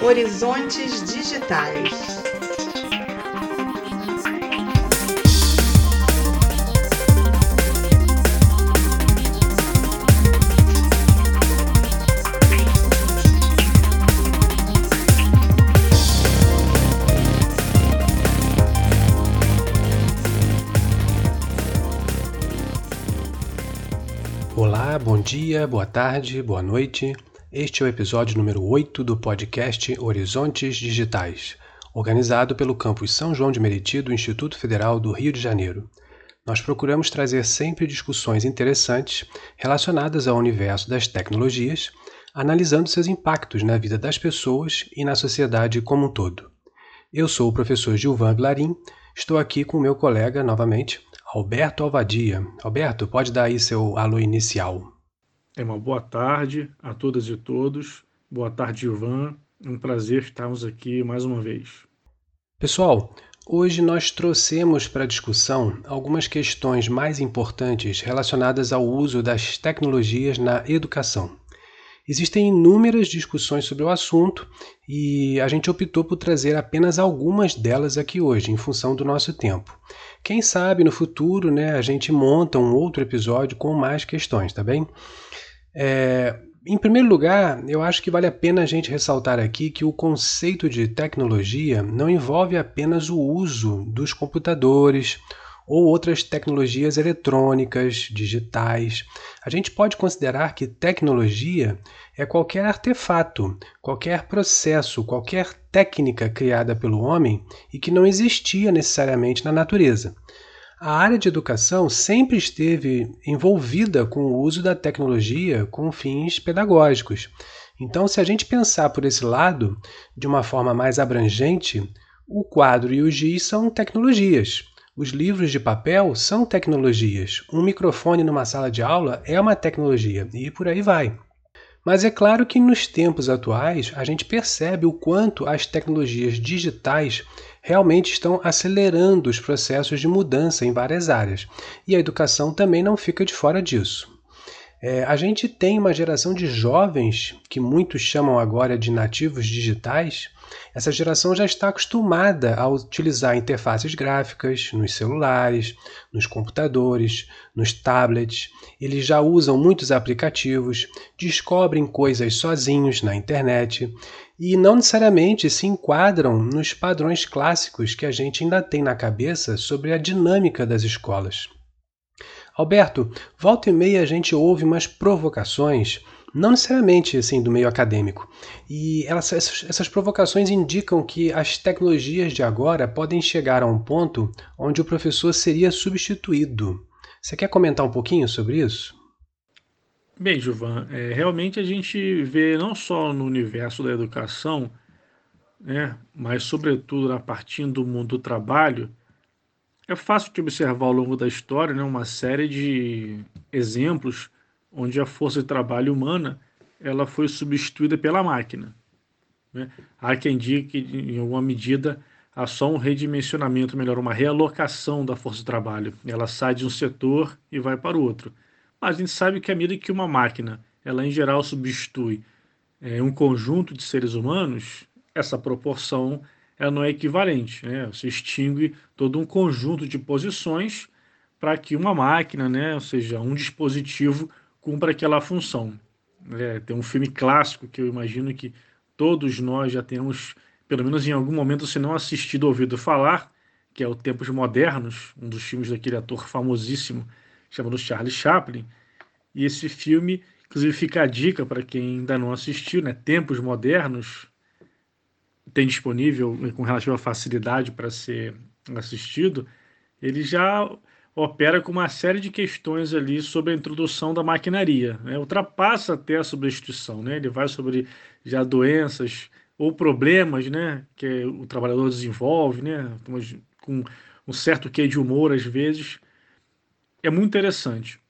Horizontes Digitais. Olá, bom dia, boa tarde, boa noite. Este é o episódio número 8 do podcast Horizontes Digitais, organizado pelo campus São João de Meriti do Instituto Federal do Rio de Janeiro. Nós procuramos trazer sempre discussões interessantes relacionadas ao universo das tecnologias, analisando seus impactos na vida das pessoas e na sociedade como um todo. Eu sou o professor Gilvan Vilarim, estou aqui com o meu colega novamente, Alberto Alvadia. Alberto, pode dar aí seu alô inicial. É uma boa tarde a todas e todos. Boa tarde, Ivan. É um prazer estarmos aqui mais uma vez. Pessoal, hoje nós trouxemos para discussão algumas questões mais importantes relacionadas ao uso das tecnologias na educação. Existem inúmeras discussões sobre o assunto e a gente optou por trazer apenas algumas delas aqui hoje, em função do nosso tempo. Quem sabe no futuro né, a gente monta um outro episódio com mais questões, tá bem? É, em primeiro lugar, eu acho que vale a pena a gente ressaltar aqui que o conceito de tecnologia não envolve apenas o uso dos computadores ou outras tecnologias eletrônicas, digitais. A gente pode considerar que tecnologia é qualquer artefato, qualquer processo, qualquer técnica criada pelo homem e que não existia necessariamente na natureza. A área de educação sempre esteve envolvida com o uso da tecnologia com fins pedagógicos. Então, se a gente pensar por esse lado, de uma forma mais abrangente, o quadro e o giz são tecnologias. Os livros de papel são tecnologias. Um microfone numa sala de aula é uma tecnologia e por aí vai. Mas é claro que nos tempos atuais a gente percebe o quanto as tecnologias digitais realmente estão acelerando os processos de mudança em várias áreas. E a educação também não fica de fora disso. É, a gente tem uma geração de jovens, que muitos chamam agora de nativos digitais, essa geração já está acostumada a utilizar interfaces gráficas nos celulares, nos computadores, nos tablets. Eles já usam muitos aplicativos, descobrem coisas sozinhos na internet e não necessariamente se enquadram nos padrões clássicos que a gente ainda tem na cabeça sobre a dinâmica das escolas. Alberto, volta e meia a gente ouve umas provocações não necessariamente assim do meio acadêmico. E elas, essas provocações indicam que as tecnologias de agora podem chegar a um ponto onde o professor seria substituído. Você quer comentar um pouquinho sobre isso? Bem, Gilvan, é, realmente a gente vê não só no universo da educação, né, mas sobretudo na partir do mundo do trabalho, é fácil de observar ao longo da história né, uma série de exemplos onde a força de trabalho humana ela foi substituída pela máquina. Né? Há quem diga que, em alguma medida, há só um redimensionamento, melhor, uma realocação da força de trabalho. Ela sai de um setor e vai para o outro. Mas a gente sabe que à medida que uma máquina, ela em geral substitui é, um conjunto de seres humanos, essa proporção ela não é equivalente. Né? Você extingue todo um conjunto de posições para que uma máquina, né, ou seja, um dispositivo, cumpra aquela função. É, tem um filme clássico que eu imagino que todos nós já temos, pelo menos em algum momento, se não assistido ou ouvido falar, que é o Tempos Modernos, um dos filmes daquele ator famosíssimo chamado Charlie Chaplin. E esse filme, inclusive, fica a dica para quem ainda não assistiu, né? Tempos Modernos, tem disponível com relativa facilidade para ser assistido. Ele já opera com uma série de questões ali sobre a introdução da maquinaria. Né? Ultrapassa até a substituição. Né? Ele vai sobre já doenças ou problemas né? que o trabalhador desenvolve, né? com um certo quê de humor às vezes. É muito interessante.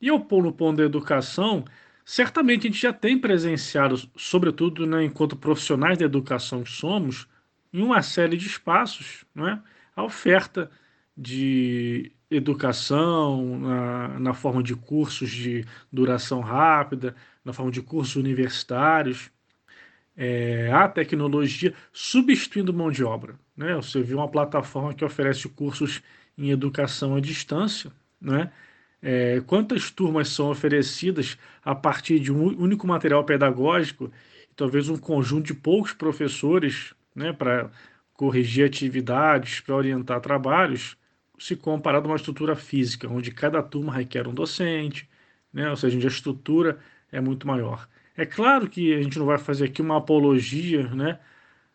E eu pôr no ponto da educação, certamente a gente já tem presenciado, sobretudo né, enquanto profissionais da educação que somos, em uma série de espaços, né, a oferta de educação, na, na forma de cursos de duração rápida, na forma de cursos universitários. é, a tecnologia substituindo mão de obra. Né? Você viu uma plataforma que oferece cursos em educação à distância, né? É, quantas turmas são oferecidas a partir de um único material pedagógico, talvez um conjunto de poucos professores né, para corrigir atividades, para orientar trabalhos, se comparado a uma estrutura física, onde cada turma requer um docente, né, ou seja, a estrutura é muito maior. É claro que a gente não vai fazer aqui uma apologia né,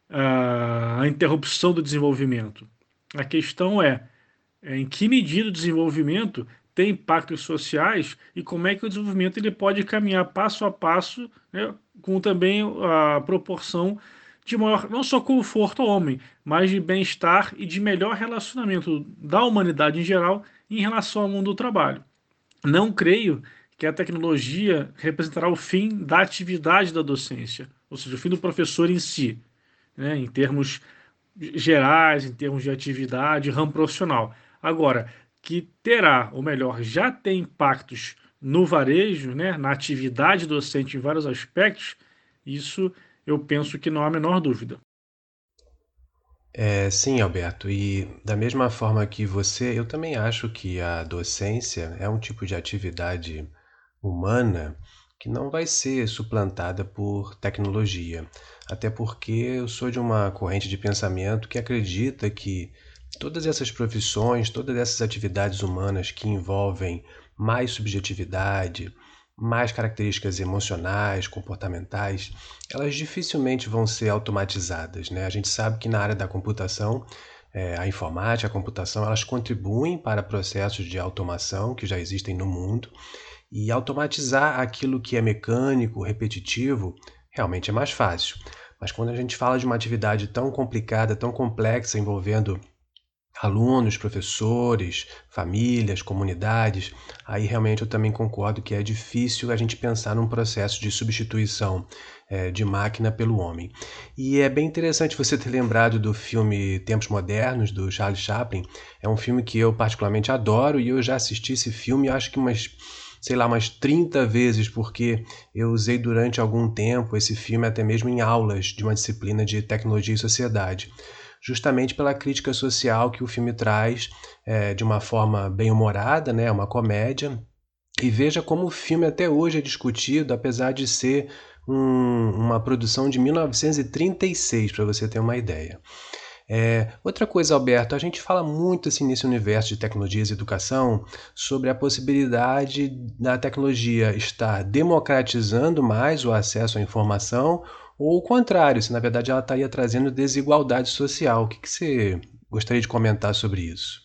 à interrupção do desenvolvimento. A questão é em que medida o desenvolvimento tem impactos sociais e como é que o desenvolvimento ele pode caminhar passo a passo, né, com também a proporção de maior, não só conforto ao homem, mas de bem-estar e de melhor relacionamento da humanidade em geral em relação ao mundo do trabalho. Não creio que a tecnologia representará o fim da atividade da docência, ou seja, o fim do professor em si, né, em termos gerais, em termos de atividade, ramo profissional. Agora, que terá, ou melhor, já tem impactos no varejo, né, na atividade docente em vários aspectos, isso eu penso que não há a menor dúvida. É, sim, Alberto, e da mesma forma que você, eu também acho que a docência é um tipo de atividade humana que não vai ser suplantada por tecnologia. Até porque eu sou de uma corrente de pensamento que acredita que todas essas profissões, todas essas atividades humanas que envolvem mais subjetividade, mais características emocionais, comportamentais, elas dificilmente vão ser automatizadas. Né? A gente sabe que na área da computação, é, a informática, a computação, elas contribuem para processos de automação que já existem no mundo. E automatizar aquilo que é mecânico, repetitivo, realmente é mais fácil. Mas quando a gente fala de uma atividade tão complicada, tão complexa, envolvendo alunos, professores, famílias, comunidades, aí realmente eu também concordo que é difícil a gente pensar num processo de substituição é, de máquina pelo homem. E é bem interessante você ter lembrado do filme Tempos Modernos, do Charles Chaplin. É um filme que eu particularmente adoro e eu já assisti esse filme, acho que umas sei lá, umas 30 vezes, porque eu usei durante algum tempo esse filme até mesmo em aulas de uma disciplina de tecnologia e sociedade justamente pela crítica social que o filme traz é, de uma forma bem humorada, né, uma comédia. E veja como o filme até hoje é discutido, apesar de ser um, uma produção de 1936, para você ter uma ideia. É, outra coisa, Alberto, a gente fala muito assim, nesse universo de tecnologias e educação sobre a possibilidade da tecnologia estar democratizando mais o acesso à informação ou o contrário, se na verdade ela estaria trazendo desigualdade social. O que, que você gostaria de comentar sobre isso?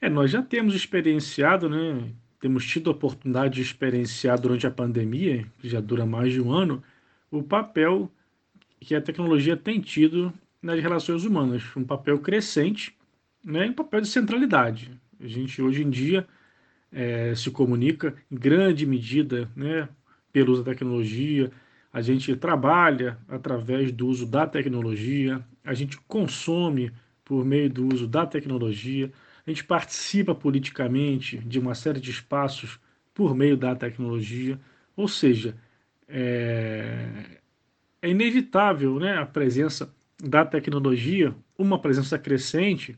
É, nós já temos experienciado, né? Temos tido a oportunidade de experienciar durante a pandemia, que já dura mais de um ano, o papel que a tecnologia tem tido nas relações humanas, um papel crescente, né, um papel de centralidade. A gente hoje em dia é, se comunica em grande medida, né, pelo uso da tecnologia, a gente trabalha através do uso da tecnologia, a gente consome por meio do uso da tecnologia, a gente participa politicamente de uma série de espaços por meio da tecnologia, ou seja, é, é inevitável né, a presença da tecnologia, uma presença crescente,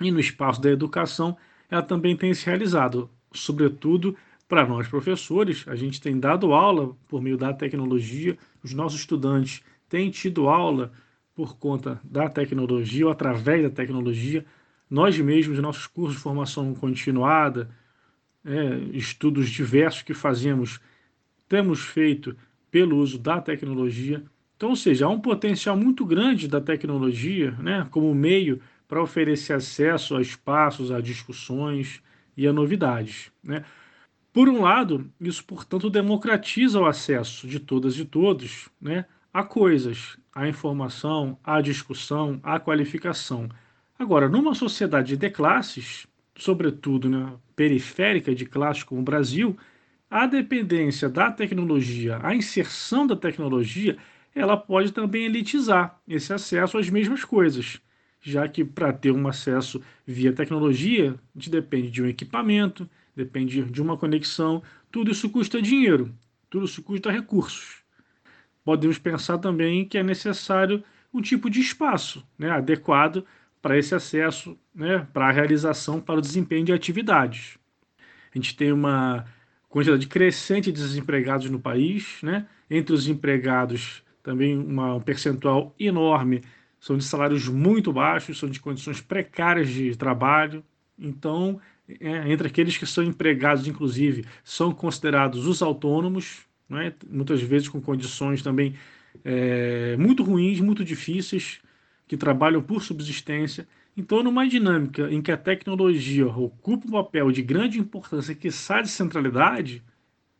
e no espaço da educação ela também tem se realizado, sobretudo para nós professores, a gente tem dado aula por meio da tecnologia, os nossos estudantes têm tido aula por conta da tecnologia ou através da tecnologia. Nós mesmos, nossos cursos de formação continuada, é, estudos diversos que fazemos, temos feito pelo uso da tecnologia. Então, ou seja, há um potencial muito grande da tecnologia né, como meio para oferecer acesso a espaços, a discussões e a novidades. Né? Por um lado, isso, portanto, democratiza o acesso de todas e todos né, a coisas, à informação, à discussão, à qualificação. Agora, numa sociedade de classes, sobretudo né, periférica de classes como o Brasil, a dependência da tecnologia, a inserção da tecnologia, ela pode também elitizar esse acesso às mesmas coisas, já que para ter um acesso via tecnologia, a gente depende de um equipamento, depende de uma conexão, tudo isso custa dinheiro, tudo isso custa recursos. podemos pensar também que é necessário um tipo de espaço né, adequado para esse acesso, né, para a realização, para o desempenho de atividades. A gente tem uma quantidade crescente de desempregados no país, né? entre os empregados também uma, um percentual enorme são de salários muito baixos, são de condições precárias de trabalho. Então, é, entre aqueles que são empregados, inclusive, são considerados os autônomos, né? muitas vezes com condições também é, muito ruins, muito difíceis, que trabalham por subsistência. Então, numa dinâmica em que a tecnologia ocupa um papel de grande importância que sai de centralidade,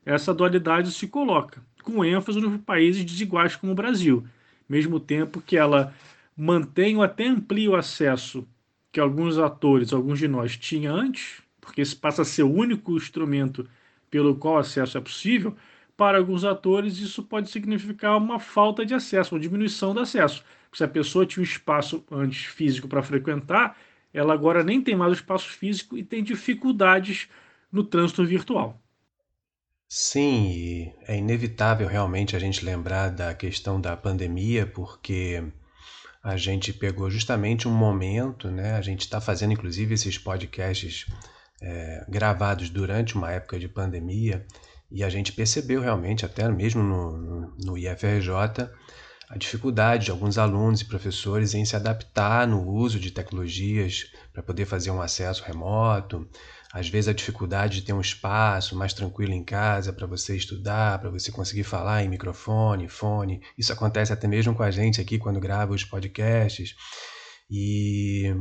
essa dualidade se coloca, com ênfase nos países desiguais como o Brasil, mesmo tempo que ela mantém ou até amplia o acesso que alguns atores, alguns de nós, tinham antes, porque esse passa a ser o único instrumento pelo qual acesso é possível, para alguns atores isso pode significar uma falta de acesso, uma diminuição do acesso. Se a pessoa tinha um espaço antes físico para frequentar, ela agora nem tem mais o espaço físico e tem dificuldades no trânsito virtual. Sim, e é inevitável realmente a gente lembrar da questão da pandemia, porque a gente pegou justamente um momento, né? A gente está fazendo inclusive esses podcasts é, gravados durante uma época de pandemia e a gente percebeu realmente, até mesmo no, no, no IFRJ, a dificuldade de alguns alunos e professores em se adaptar no uso de tecnologias para poder fazer um acesso remoto, às vezes a dificuldade de ter um espaço mais tranquilo em casa para você estudar, para você conseguir falar em microfone, fone. Isso acontece até mesmo com a gente aqui quando grava os podcasts. E,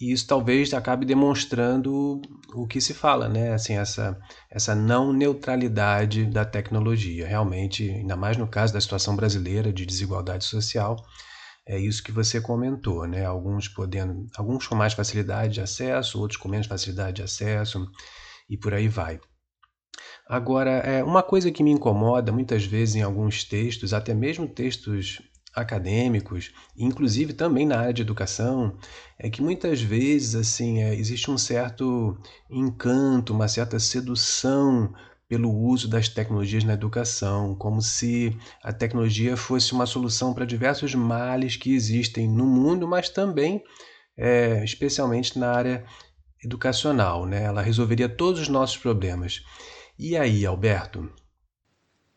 e isso talvez acabe demonstrando o que se fala, né? Assim, essa, essa não neutralidade da tecnologia. Realmente, ainda mais no caso da situação brasileira de desigualdade social, é isso que você comentou, né? Alguns podendo, alguns com mais facilidade de acesso, outros com menos facilidade de acesso e por aí vai. Agora, é uma coisa que me incomoda muitas vezes em alguns textos, até mesmo textos acadêmicos, inclusive também na área de educação, é que muitas vezes assim é, existe um certo encanto, uma certa sedução pelo uso das tecnologias na educação, como se a tecnologia fosse uma solução para diversos males que existem no mundo, mas também, é, especialmente na área educacional. Né? Ela resolveria todos os nossos problemas. E aí, Alberto?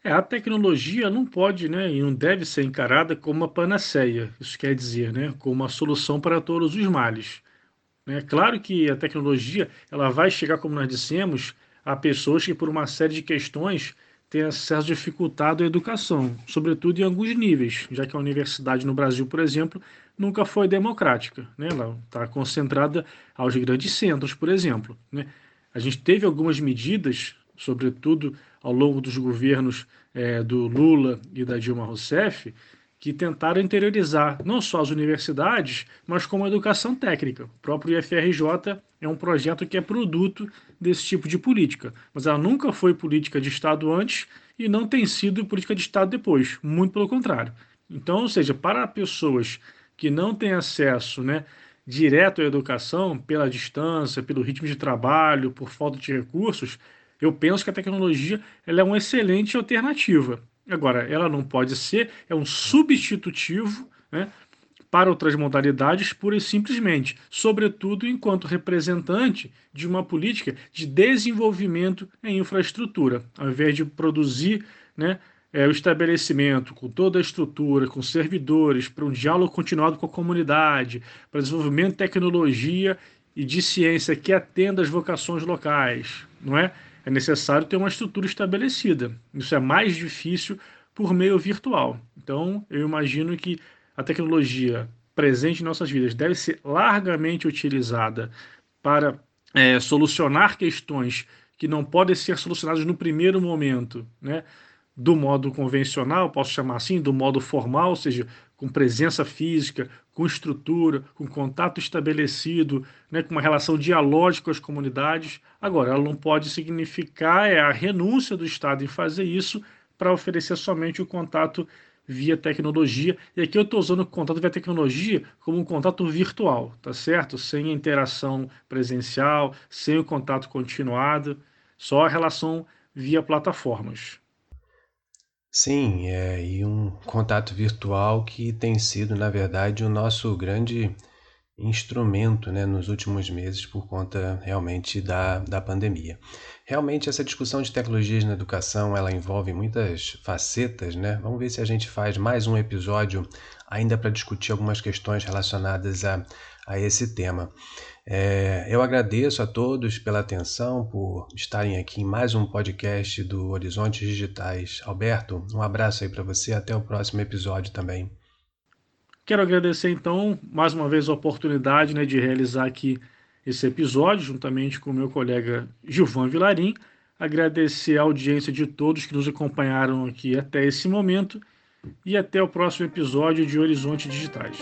É, a tecnologia não pode né, e não deve ser encarada como uma panaceia, isso quer dizer, né, como uma solução para todos os males. É claro que a tecnologia ela vai chegar, como nós dissemos, a pessoas que, por uma série de questões, têm acesso dificultado à educação, sobretudo em alguns níveis, já que a universidade no Brasil, por exemplo, nunca foi democrática. Né? Ela está concentrada aos grandes centros, por exemplo. Né? A gente teve algumas medidas, sobretudo ao longo dos governos é, do Lula e da Dilma Rousseff, que tentaram interiorizar não só as universidades, mas como a educação técnica. O próprio IFRJ é um projeto que é produto desse tipo de política, mas ela nunca foi política de Estado antes e não tem sido política de Estado depois, muito pelo contrário. Então, ou seja, para pessoas que não têm acesso né, direto à educação, pela distância, pelo ritmo de trabalho, por falta de recursos, eu penso que a tecnologia ela é uma excelente alternativa. Agora, ela não pode ser, é um substitutivo né, para outras modalidades, pura e simplesmente, sobretudo enquanto representante de uma política de desenvolvimento em infraestrutura, ao invés de produzir né, é, o estabelecimento com toda a estrutura, com servidores, para um diálogo continuado com a comunidade, para desenvolvimento de tecnologia e de ciência que atenda às vocações locais, não é? É necessário ter uma estrutura estabelecida. Isso é mais difícil por meio virtual. Então, eu imagino que a tecnologia presente em nossas vidas deve ser largamente utilizada para é, solucionar questões que não podem ser solucionadas no primeiro momento, né? Do modo convencional, posso chamar assim, do modo formal, ou seja, com presença física, com estrutura, com contato estabelecido, né, com uma relação dialógica com as comunidades. Agora, ela não pode significar é a renúncia do Estado em fazer isso para oferecer somente o contato via tecnologia. E aqui eu estou usando o contato via tecnologia como um contato virtual, tá certo? Sem interação presencial, sem o contato continuado, só a relação via plataformas. Sim, é, e um contato virtual que tem sido, na verdade, o nosso grande instrumento, né, nos últimos meses por conta realmente da, da pandemia. Realmente essa discussão de tecnologias na educação, ela envolve muitas facetas, né? Vamos ver se a gente faz mais um episódio ainda para discutir algumas questões relacionadas a, a esse tema. É, eu agradeço a todos pela atenção, por estarem aqui em mais um podcast do Horizontes Digitais. Alberto, um abraço aí para você, até o próximo episódio também. Quero agradecer então mais uma vez a oportunidade né, de realizar aqui esse episódio, juntamente com o meu colega Gilvan Vilarim. Agradecer a audiência de todos que nos acompanharam aqui até esse momento e até o próximo episódio de Horizontes Digitais.